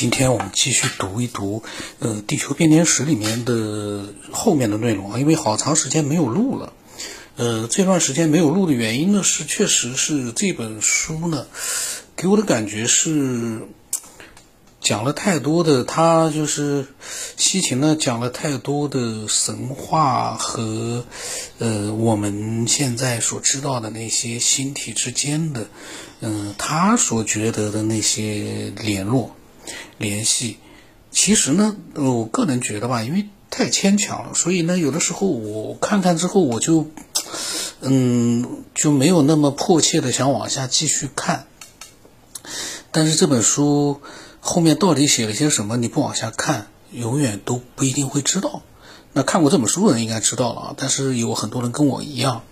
今天我们继续读一读，呃，《地球编年史》里面的后面的内容啊，因为好长时间没有录了，呃，这段时间没有录的原因呢，是确实是这本书呢，给我的感觉是讲了太多的，他就是西秦呢讲了太多的神话和呃我们现在所知道的那些星体之间的，嗯，他所觉得的那些联络。联系，其实呢，我个人觉得吧，因为太牵强了，所以呢，有的时候我看看之后，我就，嗯，就没有那么迫切的想往下继续看。但是这本书后面到底写了些什么，你不往下看，永远都不一定会知道。那看过这本书的人应该知道了啊，但是有很多人跟我一样，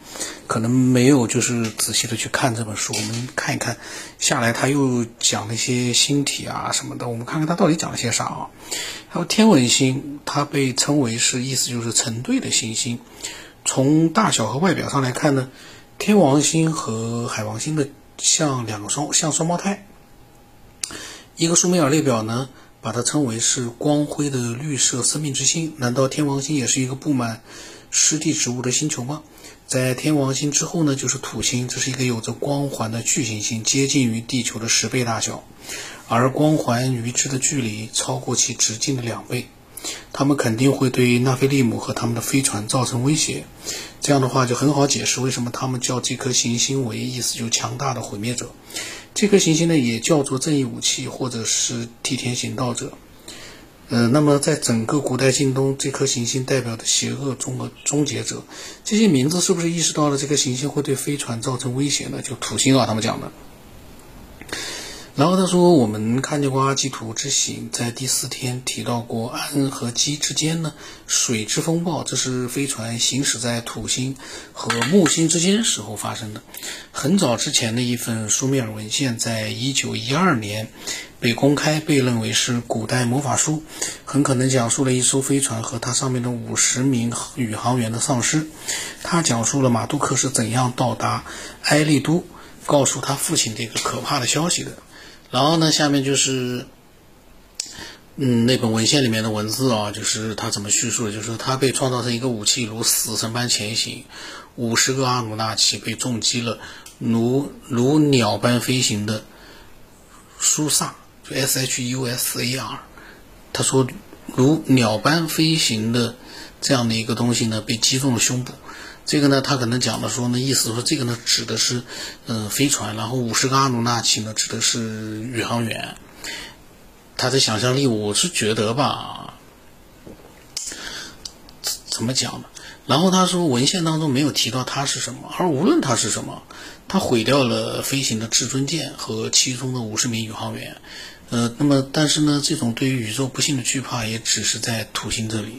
可能没有就是仔细的去看这本书。我们看一看下来，他又讲了一些星体啊什么的，我们看看他到底讲了些啥啊？还有天文星，它被称为是意思就是成对的行星。从大小和外表上来看呢，天王星和海王星的像两个双像双胞胎。一个苏美尔列表呢。把它称为是光辉的绿色生命之星。难道天王星也是一个布满湿地植物的星球吗？在天王星之后呢，就是土星，这是一个有着光环的巨行星，接近于地球的十倍大小，而光环与之的距离超过其直径的两倍。它们肯定会对纳菲利姆和他们的飞船造成威胁。这样的话就很好解释为什么他们叫这颗行星为意思就强大的毁灭者。这颗行星呢，也叫做正义武器，或者是替天行道者。呃，那么在整个古代近东，这颗行星代表的邪恶中的终结者，这些名字是不是意识到了这颗行星会对飞船造成威胁呢？就土星啊，他们讲的。然后他说，我们看见过阿基图之行，在第四天提到过安和基之间呢，水之风暴，这是飞船行驶在土星和木星之间时候发生的。很早之前的一份苏美尔文献，在一九一二年被公开，被认为是古代魔法书，很可能讲述了一艘飞船和它上面的五十名宇航员的丧失。他讲述了马杜克是怎样到达埃利都，告诉他父亲这个可怕的消息的。然后呢，下面就是，嗯，那本文献里面的文字啊，就是他怎么叙述的，就是他被创造成一个武器，如死神般前行，五十个阿努纳奇被重击了，如如鸟般飞行的苏萨，就 S H U S A R，他说如鸟般飞行的这样的一个东西呢，被击中了胸部。这个呢，他可能讲的说呢，意思说这个呢指的是，嗯，飞船，然后五十个阿努纳奇呢指的是宇航员。他的想象力，我是觉得吧，怎么讲呢？然后他说文献当中没有提到它是什么，而无论它是什么，他毁掉了飞行的至尊舰和其中的五十名宇航员。呃，那么但是呢，这种对于宇宙不幸的惧怕也只是在土星这里。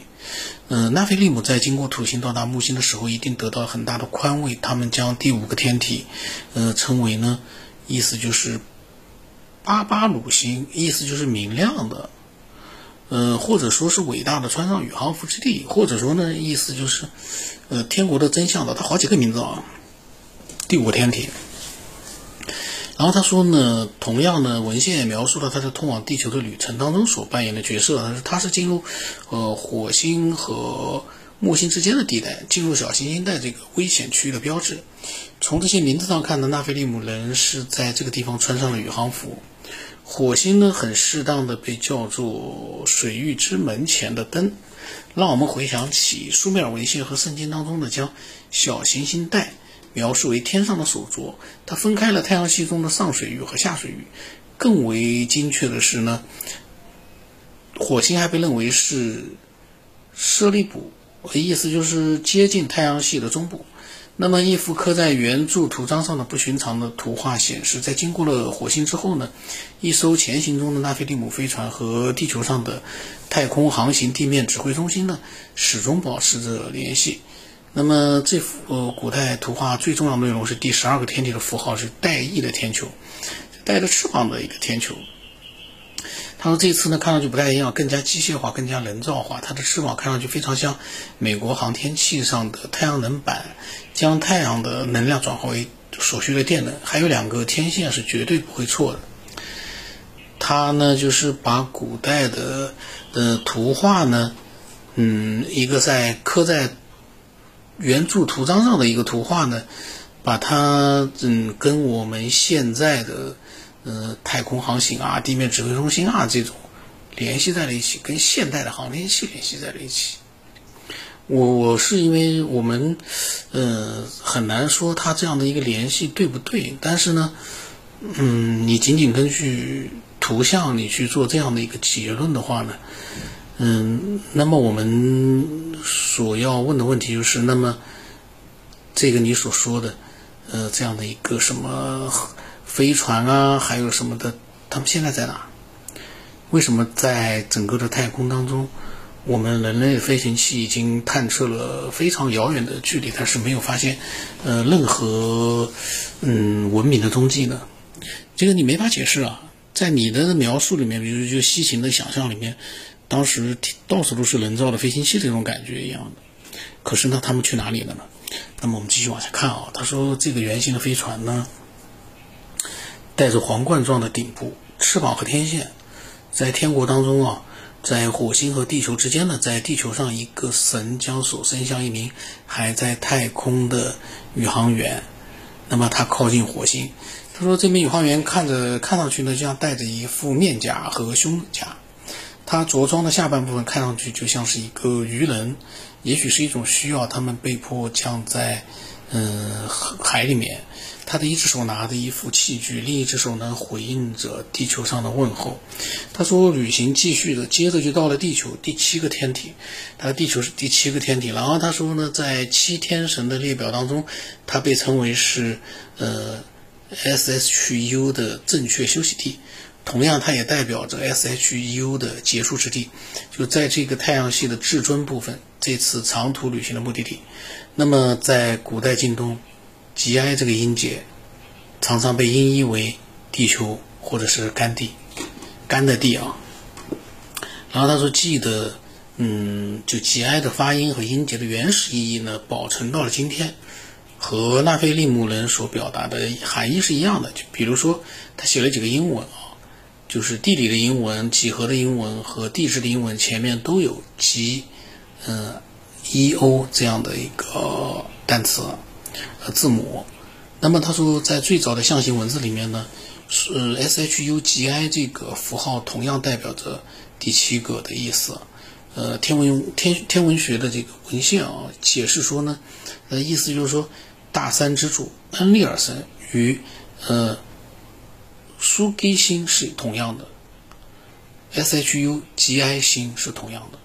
呃，那菲利姆在经过土星到达木星的时候，一定得到很大的宽慰。他们将第五个天体，呃，称为呢，意思就是巴巴鲁星，意思就是明亮的，呃，或者说是伟大的穿上宇航服之地，或者说呢，意思就是，呃，天国的真相的。它好几个名字啊，第五天体。然后他说呢，同样呢，文献也描述了他在通往地球的旅程当中所扮演的角色。他是进入呃火星和木星之间的地带，进入小行星带这个危险区域的标志。从这些名字上看呢，纳菲利姆人是在这个地方穿上了宇航服。火星呢，很适当的被叫做水域之门前的灯，让我们回想起苏美尔文献和圣经当中的将小行星带。描述为天上的手镯，它分开了太阳系中的上水域和下水域。更为精确的是呢，火星还被认为是舍利卜，意思就是接近太阳系的中部。那么一幅刻在圆柱图章上的不寻常的图画显示，在经过了火星之后呢，一艘前行中的纳菲利姆飞船和地球上的太空航行地面指挥中心呢，始终保持着联系。那么这幅呃古代图画最重要内容是第十二个天体的符号是带翼的天球，带着翅膀的一个天球。他说这次呢看上去不太一样，更加机械化，更加人造化。它的翅膀看上去非常像美国航天器上的太阳能板，将太阳的能量转化为所需的电能。还有两个天线是绝对不会错的。他呢就是把古代的呃图画呢，嗯，一个在刻在圆柱图章上的一个图画呢，把它嗯跟我们现在的呃太空航行啊、地面指挥中心啊这种联系在了一起，跟现代的航天器联系在了一起。我我是因为我们，呃，很难说他这样的一个联系对不对，但是呢，嗯，你仅仅根据图像你去做这样的一个结论的话呢，嗯，嗯那么我们所要问的问题就是，那么这个你所说的，呃，这样的一个什么飞船啊，还有什么的，他们现在在哪？为什么在整个的太空当中？我们人类飞行器已经探测了非常遥远的距离，但是没有发现，呃，任何嗯文明的踪迹呢？这个你没法解释啊。在你的描述里面，比如就西行的想象里面，当时到处都是人造的飞行器这种感觉一样的。可是呢，他们去哪里了呢？那么我们继续往下看啊。他说，这个圆形的飞船呢，带着皇冠状的顶部、翅膀和天线，在天国当中啊。在火星和地球之间呢，在地球上，一个神将手伸向一名还在太空的宇航员。那么他靠近火星，他说：“这名宇航员看着看上去呢，就像戴着一副面甲和胸甲。他着装的下半部分看上去就像是一个鱼人，也许是一种需要，他们被迫降在嗯海里面。”他的一只手拿着一副器具，另一只手呢回应着地球上的问候。他说：“旅行继续的，接着就到了地球第七个天体。他的地球是第七个天体。然后他说呢，在七天神的列表当中，他被称为是呃 S H U 的正确休息地。同样，它也代表着 SHEU 的结束之地，就在这个太阳系的至尊部分，这次长途旅行的目的地。那么，在古代近东。”吉埃这个音节常常被音译为地球或者是干地，干的地啊。然后他说，记得，嗯，就吉埃的发音和音节的原始意义呢，保存到了今天，和纳菲利姆人所表达的含义是一样的。就比如说，他写了几个英文啊，就是地理的英文、几何的英文和地质的英文前面都有 G，嗯，E O 这样的一个单词。呃，字母。那么他说，在最早的象形文字里面呢，是 S H U G I 这个符号同样代表着第七个的意思。呃，天文天天文学的这个文献啊，解释说呢，呃，意思就是说，大山之主恩利尔森与呃苏基星是同样的，S H U G I 星是同样的。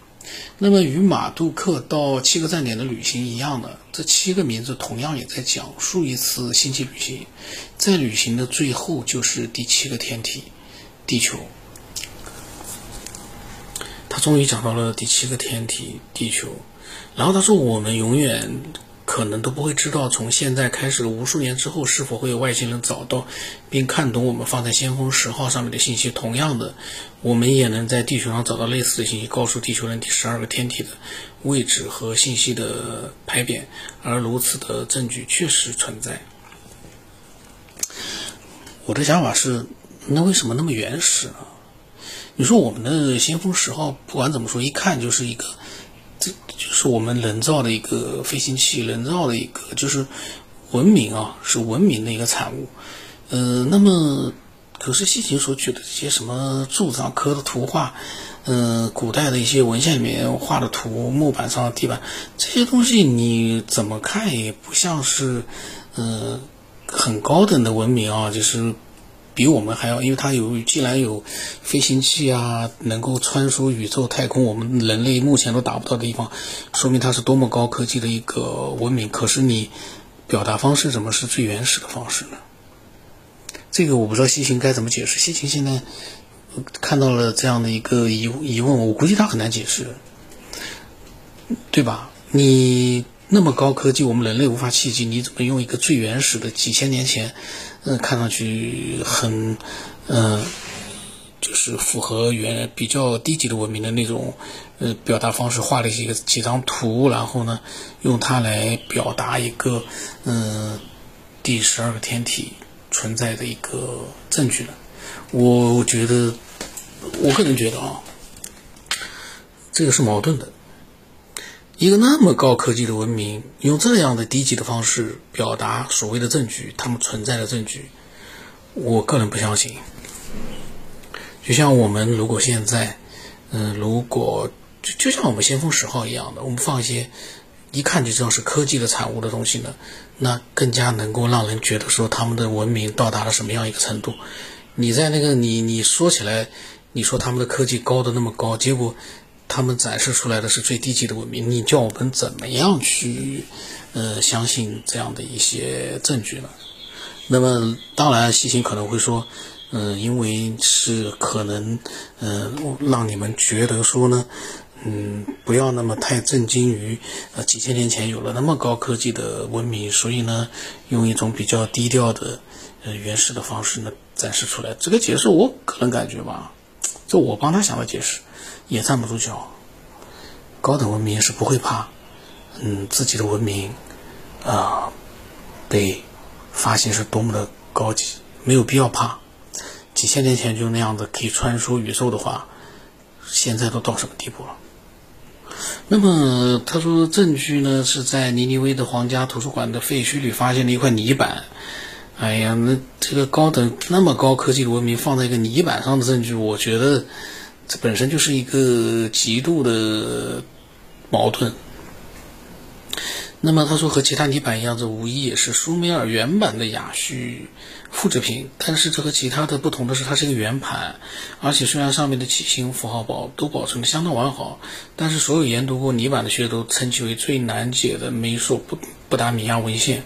那么与马杜克到七个站点的旅行一样的，这七个名字同样也在讲述一次星际旅行，在旅行的最后就是第七个天体——地球。他终于讲到了第七个天体——地球，然后他说：“我们永远。”可能都不会知道，从现在开始无数年之后，是否会有外星人找到并看懂我们放在先锋十号上面的信息。同样的，我们也能在地球上找到类似的信息，告诉地球人第十二个天体的位置和信息的牌匾。而如此的证据确实存在。我的想法是，那为什么那么原始呢？你说我们的先锋十号，不管怎么说，一看就是一个。这就是我们人造的一个飞行器，人造的一个就是文明啊，是文明的一个产物。呃，那么可是西秦所举的这些什么柱子上刻的图画，呃，古代的一些文献里面画的图，木板上的地板这些东西，你怎么看也不像是呃很高等的文明啊，就是。比我们还要，因为它有，既然有飞行器啊，能够穿梭宇宙太空，我们人类目前都达不到的地方，说明它是多么高科技的一个文明。可是你表达方式怎么是最原始的方式呢？这个我不知道西行该怎么解释。西行现在看到了这样的一个疑疑问，我估计他很难解释，对吧？你那么高科技，我们人类无法企及，你怎么用一个最原始的几千年前？嗯，看上去很，嗯，就是符合原比较低级的文明的那种，呃，表达方式，画了一个几张图，然后呢，用它来表达一个，嗯，第十二个天体存在的一个证据呢。我觉得我个人觉得啊，这个是矛盾的。一个那么高科技的文明，用这样的低级的方式表达所谓的证据，他们存在的证据，我个人不相信。就像我们如果现在，嗯，如果就就像我们先锋十号一样的，我们放一些一看就知道是科技的产物的东西呢，那更加能够让人觉得说他们的文明到达了什么样一个程度。你在那个你你说起来，你说他们的科技高的那么高，结果。他们展示出来的是最低级的文明，你叫我们怎么样去，呃，相信这样的一些证据呢？那么，当然，西行可能会说，嗯，因为是可能，嗯，让你们觉得说呢，嗯，不要那么太震惊于，呃，几千年前有了那么高科技的文明，所以呢，用一种比较低调的，呃，原始的方式呢展示出来。这个解释，我个人感觉吧，这我帮他想的解释。也站不住脚。高等文明是不会怕，嗯，自己的文明啊被发现是多么的高级，没有必要怕。几千年前就那样子可以穿梭宇宙的话，现在都到什么地步了？那么他说证据呢是在尼尼微的皇家图书馆的废墟里发现了一块泥板。哎呀，那这个高等那么高科技的文明放在一个泥板上的证据，我觉得。这本身就是一个极度的矛盾。那么他说和其他泥板一样，这无疑也是苏美尔原版的雅叙复制品。但是这和其他的不同的是，它是一个圆盘，而且虽然上面的起形符号保都保存的相当完好，但是所有研读过泥板的学者都称其为最难解的美索不不达米亚文献。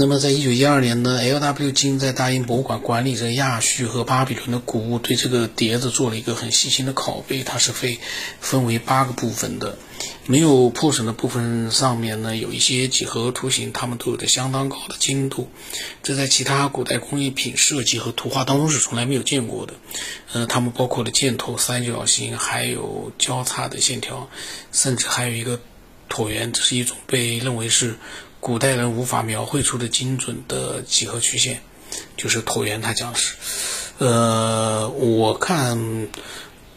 那么，在一九一二年呢，L.W. 金在大英博物馆管理着亚叙和巴比伦的古物，对这个碟子做了一个很细心的拷贝。它是被分为八个部分的，没有破损的部分上面呢有一些几何图形，它们都有着相当高的精度，这在其他古代工艺品设计和图画当中是从来没有见过的。呃，它们包括了箭头、三角形，还有交叉的线条，甚至还有一个椭圆，这是一种被认为是。古代人无法描绘出的精准的几何曲线，就是椭圆。他讲是，呃，我看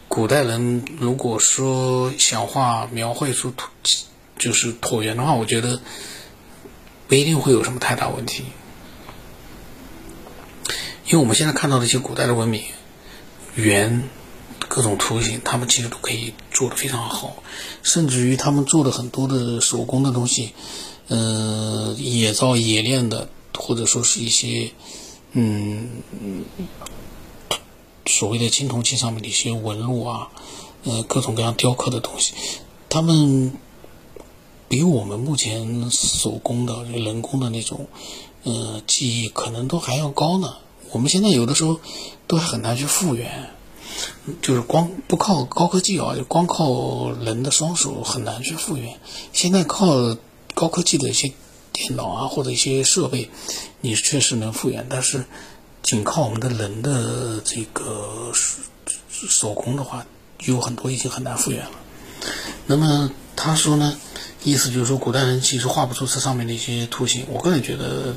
古代人如果说想画描绘出椭就是椭圆的话，我觉得不一定会有什么太大问题，因为我们现在看到的一些古代的文明，圆各种图形，他们其实都可以做的非常好，甚至于他们做的很多的手工的东西。呃，野造冶炼的，或者说是一些，嗯，所谓的青铜器上面的一些纹路啊，呃，各种各样雕刻的东西，他们比我们目前手工的、人工的那种，呃，技艺可能都还要高呢。我们现在有的时候都还很难去复原，就是光不靠高科技啊，就光靠人的双手很难去复原。现在靠。高科技的一些电脑啊，或者一些设备，你确实能复原，但是仅靠我们的人的这个手工的话，有很多已经很难复原了。那么他说呢，意思就是说，古代人其实画不出这上面的一些图形。我个人觉得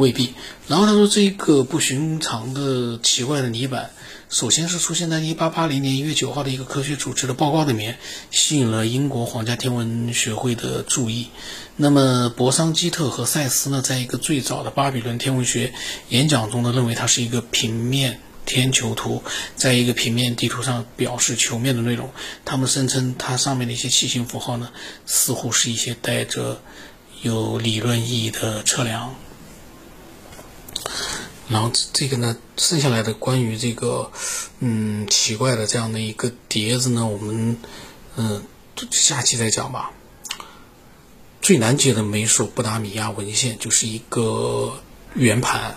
未必。然后他说，这一个不寻常的奇怪的泥板。首先是出现在1880年1月9号的一个科学组织的报告里面，吸引了英国皇家天文学会的注意。那么，博桑基特和塞斯呢，在一个最早的巴比伦天文学演讲中呢，认为它是一个平面天球图，在一个平面地图上表示球面的内容。他们声称，它上面的一些器形符号呢，似乎是一些带着有理论意义的测量。然后这个呢，剩下来的关于这个，嗯，奇怪的这样的一个碟子呢，我们，嗯，下期再讲吧。最难解的美索不达米亚文献就是一个圆盘。